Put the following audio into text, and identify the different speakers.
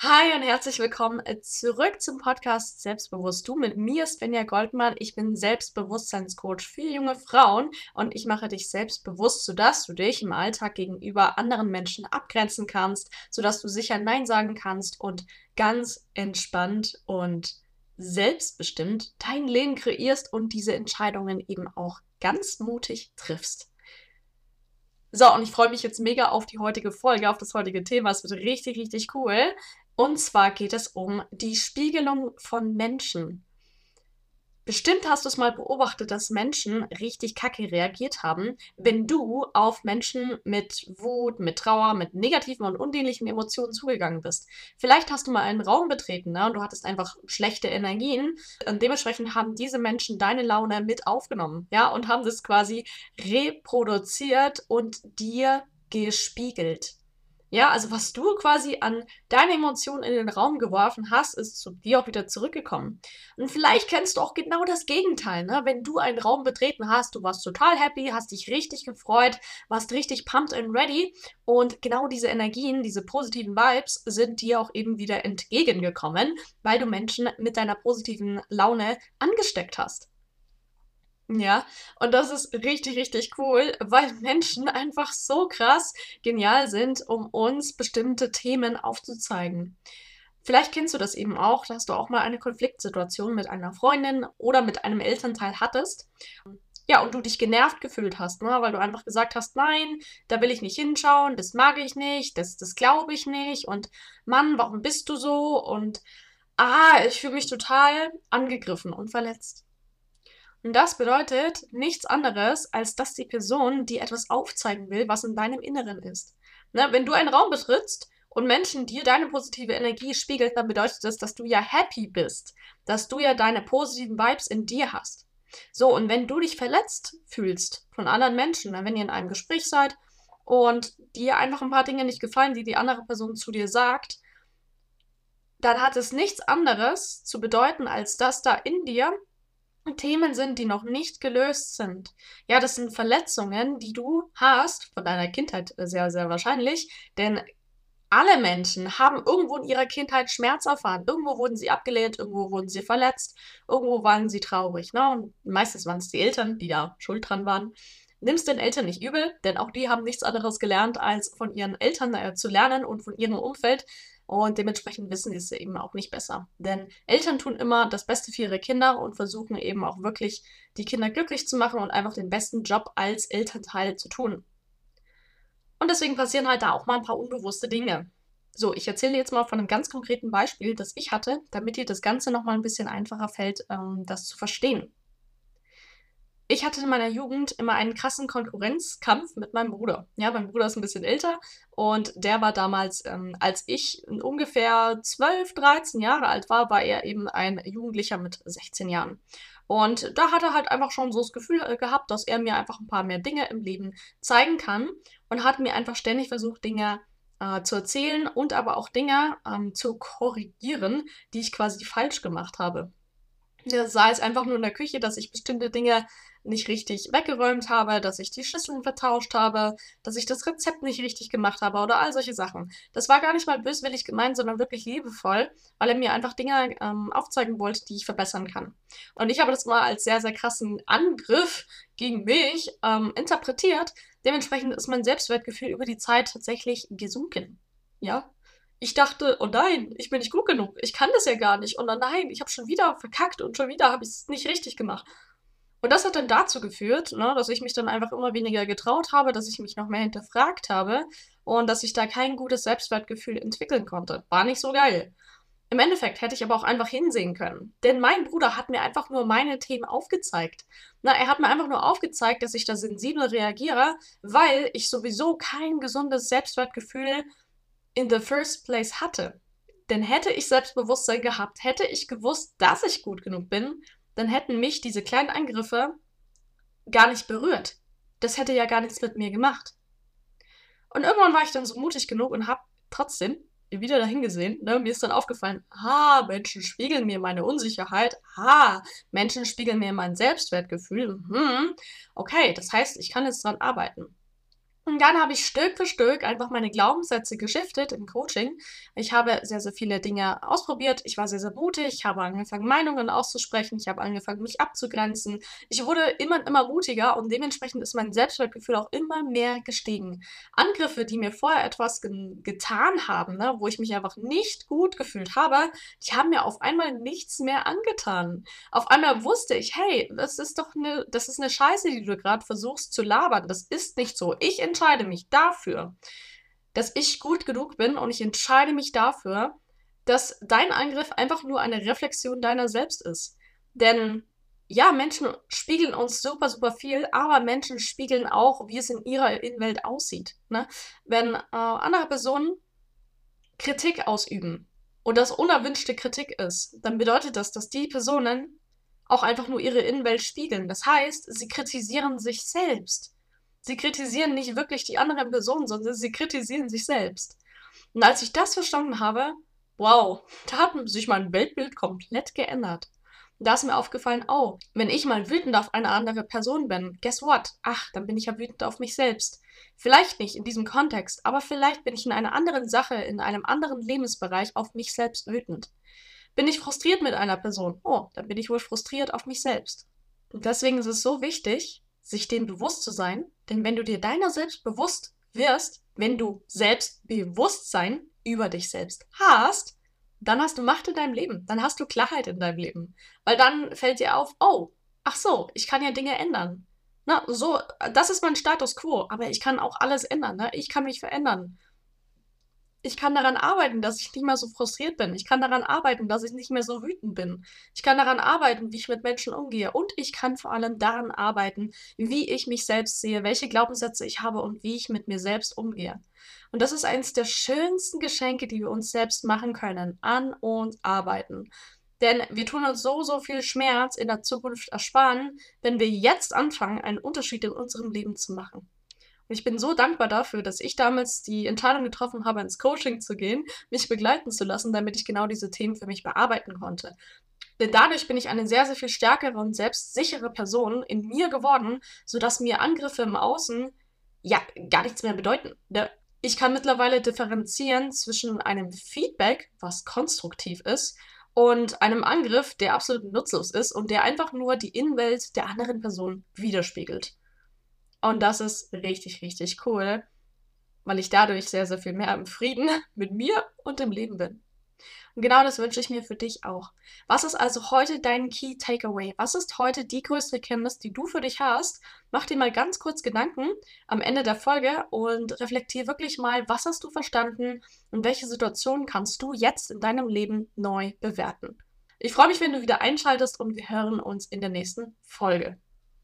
Speaker 1: Hi und herzlich willkommen äh, zurück zum Podcast Selbstbewusst du mit mir, Svenja Goldmann. Ich bin Selbstbewusstseinscoach für junge Frauen und ich mache dich selbstbewusst, sodass du dich im Alltag gegenüber anderen Menschen abgrenzen kannst, sodass du sicher Nein sagen kannst und ganz entspannt und selbstbestimmt dein Leben kreierst und diese Entscheidungen eben auch ganz mutig triffst. So, und ich freue mich jetzt mega auf die heutige Folge, auf das heutige Thema. Es wird richtig, richtig cool. Und zwar geht es um die Spiegelung von Menschen. Bestimmt hast du es mal beobachtet, dass Menschen richtig kacke reagiert haben, wenn du auf Menschen mit Wut, mit Trauer, mit negativen und undienlichen Emotionen zugegangen bist. Vielleicht hast du mal einen Raum betreten ne, und du hattest einfach schlechte Energien und dementsprechend haben diese Menschen deine Laune mit aufgenommen, ja, und haben das quasi reproduziert und dir gespiegelt. Ja, also was du quasi an deine Emotionen in den Raum geworfen hast, ist zu dir auch wieder zurückgekommen. Und vielleicht kennst du auch genau das Gegenteil, ne? Wenn du einen Raum betreten hast, du warst total happy, hast dich richtig gefreut, warst richtig pumped and ready und genau diese Energien, diese positiven Vibes sind dir auch eben wieder entgegengekommen, weil du Menschen mit deiner positiven Laune angesteckt hast. Ja, und das ist richtig, richtig cool, weil Menschen einfach so krass genial sind, um uns bestimmte Themen aufzuzeigen. Vielleicht kennst du das eben auch, dass du auch mal eine Konfliktsituation mit einer Freundin oder mit einem Elternteil hattest. Ja, und du dich genervt gefühlt hast, ne? weil du einfach gesagt hast, nein, da will ich nicht hinschauen, das mag ich nicht, das, das glaube ich nicht und Mann, warum bist du so? Und ah, ich fühle mich total angegriffen und verletzt. Und das bedeutet nichts anderes, als dass die Person dir etwas aufzeigen will, was in deinem Inneren ist. Ne? Wenn du einen Raum betrittst und Menschen dir deine positive Energie spiegelt, dann bedeutet das, dass du ja happy bist, dass du ja deine positiven Vibes in dir hast. So, und wenn du dich verletzt fühlst von anderen Menschen, wenn ihr in einem Gespräch seid und dir einfach ein paar Dinge nicht gefallen, die die andere Person zu dir sagt, dann hat es nichts anderes zu bedeuten, als dass da in dir Themen sind, die noch nicht gelöst sind. Ja, das sind Verletzungen, die du hast, von deiner Kindheit sehr, sehr wahrscheinlich, denn alle Menschen haben irgendwo in ihrer Kindheit Schmerz erfahren. Irgendwo wurden sie abgelehnt, irgendwo wurden sie verletzt, irgendwo waren sie traurig. Ne? Und meistens waren es die Eltern, die da schuld dran waren. Nimm's den Eltern nicht übel, denn auch die haben nichts anderes gelernt, als von ihren Eltern äh, zu lernen und von ihrem Umfeld. Und dementsprechend wissen sie es eben auch nicht besser. Denn Eltern tun immer das Beste für ihre Kinder und versuchen eben auch wirklich die Kinder glücklich zu machen und einfach den besten Job als Elternteil zu tun. Und deswegen passieren halt da auch mal ein paar unbewusste Dinge. So, ich erzähle jetzt mal von einem ganz konkreten Beispiel, das ich hatte, damit dir das Ganze nochmal ein bisschen einfacher fällt, ähm, das zu verstehen ich hatte in meiner Jugend immer einen krassen Konkurrenzkampf mit meinem Bruder. Ja, mein Bruder ist ein bisschen älter und der war damals, ähm, als ich ungefähr 12, 13 Jahre alt war, war er eben ein Jugendlicher mit 16 Jahren. Und da hat er halt einfach schon so das Gefühl äh, gehabt, dass er mir einfach ein paar mehr Dinge im Leben zeigen kann und hat mir einfach ständig versucht, Dinge äh, zu erzählen und aber auch Dinge ähm, zu korrigieren, die ich quasi falsch gemacht habe. Sei es einfach nur in der Küche, dass ich bestimmte Dinge nicht richtig weggeräumt habe, dass ich die Schüsseln vertauscht habe, dass ich das Rezept nicht richtig gemacht habe oder all solche Sachen. Das war gar nicht mal böswillig gemeint, sondern wirklich liebevoll, weil er mir einfach Dinge ähm, aufzeigen wollte, die ich verbessern kann. Und ich habe das mal als sehr, sehr krassen Angriff gegen mich ähm, interpretiert. Dementsprechend ist mein Selbstwertgefühl über die Zeit tatsächlich gesunken. Ja, ich dachte, oh nein, ich bin nicht gut genug. Ich kann das ja gar nicht. Und oh nein, ich habe schon wieder verkackt und schon wieder habe ich es nicht richtig gemacht. Und das hat dann dazu geführt, ne, dass ich mich dann einfach immer weniger getraut habe, dass ich mich noch mehr hinterfragt habe und dass ich da kein gutes Selbstwertgefühl entwickeln konnte. War nicht so geil. Im Endeffekt hätte ich aber auch einfach hinsehen können. Denn mein Bruder hat mir einfach nur meine Themen aufgezeigt. Na, er hat mir einfach nur aufgezeigt, dass ich da sensibel reagiere, weil ich sowieso kein gesundes Selbstwertgefühl in the first place hatte. Denn hätte ich Selbstbewusstsein gehabt, hätte ich gewusst, dass ich gut genug bin, dann hätten mich diese kleinen Angriffe gar nicht berührt. Das hätte ja gar nichts mit mir gemacht. Und irgendwann war ich dann so mutig genug und habe trotzdem wieder dahin gesehen. Ne? Mir ist dann aufgefallen, ha, Menschen spiegeln mir meine Unsicherheit. Ha, Menschen spiegeln mir mein Selbstwertgefühl. Hm, okay, das heißt, ich kann jetzt dran arbeiten. Und dann habe ich Stück für Stück einfach meine Glaubenssätze geschiftet im Coaching. Ich habe sehr, sehr viele Dinge ausprobiert. Ich war sehr, sehr mutig. Ich habe angefangen, Meinungen auszusprechen. Ich habe angefangen, mich abzugrenzen. Ich wurde immer immer mutiger und dementsprechend ist mein Selbstwertgefühl auch immer mehr gestiegen. Angriffe, die mir vorher etwas ge getan haben, ne, wo ich mich einfach nicht gut gefühlt habe, die haben mir auf einmal nichts mehr angetan. Auf einmal wusste ich, hey, das ist doch eine, das ist eine Scheiße, die du gerade versuchst zu labern. Das ist nicht so. Ich mich dafür, dass ich gut genug bin und ich entscheide mich dafür, dass dein Angriff einfach nur eine Reflexion deiner selbst ist. Denn ja, Menschen spiegeln uns super, super viel, aber Menschen spiegeln auch, wie es in ihrer Innenwelt aussieht. Ne? Wenn äh, andere Personen Kritik ausüben und das unerwünschte Kritik ist, dann bedeutet das, dass die Personen auch einfach nur ihre Innenwelt spiegeln. Das heißt, sie kritisieren sich selbst. Sie kritisieren nicht wirklich die anderen Personen, sondern sie kritisieren sich selbst. Und als ich das verstanden habe, wow, da hat sich mein Weltbild komplett geändert. Da ist mir aufgefallen, oh, wenn ich mal wütend auf eine andere Person bin, guess what? Ach, dann bin ich ja wütend auf mich selbst. Vielleicht nicht in diesem Kontext, aber vielleicht bin ich in einer anderen Sache, in einem anderen Lebensbereich auf mich selbst wütend. Bin ich frustriert mit einer Person? Oh, dann bin ich wohl frustriert auf mich selbst. Und deswegen ist es so wichtig, sich dem bewusst zu sein. Denn wenn du dir deiner selbst bewusst wirst, wenn du Selbstbewusstsein über dich selbst hast, dann hast du Macht in deinem Leben, dann hast du Klarheit in deinem Leben. Weil dann fällt dir auf, oh, ach so, ich kann ja Dinge ändern. Na, so, das ist mein Status quo, aber ich kann auch alles ändern, ne? Ich kann mich verändern ich kann daran arbeiten, dass ich nicht mehr so frustriert bin. Ich kann daran arbeiten, dass ich nicht mehr so wütend bin. Ich kann daran arbeiten, wie ich mit Menschen umgehe. Und ich kann vor allem daran arbeiten, wie ich mich selbst sehe, welche Glaubenssätze ich habe und wie ich mit mir selbst umgehe. Und das ist eines der schönsten Geschenke, die wir uns selbst machen können. An uns arbeiten. Denn wir tun uns so, so viel Schmerz in der Zukunft ersparen, wenn wir jetzt anfangen, einen Unterschied in unserem Leben zu machen. Ich bin so dankbar dafür, dass ich damals die Entscheidung getroffen habe, ins Coaching zu gehen, mich begleiten zu lassen, damit ich genau diese Themen für mich bearbeiten konnte. Denn dadurch bin ich eine sehr, sehr viel stärkere und selbstsichere Person in mir geworden, sodass mir Angriffe im Außen ja gar nichts mehr bedeuten. Ne? Ich kann mittlerweile differenzieren zwischen einem Feedback, was konstruktiv ist, und einem Angriff, der absolut nutzlos ist und der einfach nur die Innenwelt der anderen Person widerspiegelt. Und das ist richtig, richtig cool, weil ich dadurch sehr, sehr viel mehr im Frieden mit mir und dem Leben bin. Und genau das wünsche ich mir für dich auch. Was ist also heute dein Key Takeaway? Was ist heute die größte Erkenntnis, die du für dich hast? Mach dir mal ganz kurz Gedanken am Ende der Folge und reflektier wirklich mal, was hast du verstanden und welche Situationen kannst du jetzt in deinem Leben neu bewerten. Ich freue mich, wenn du wieder einschaltest und wir hören uns in der nächsten Folge.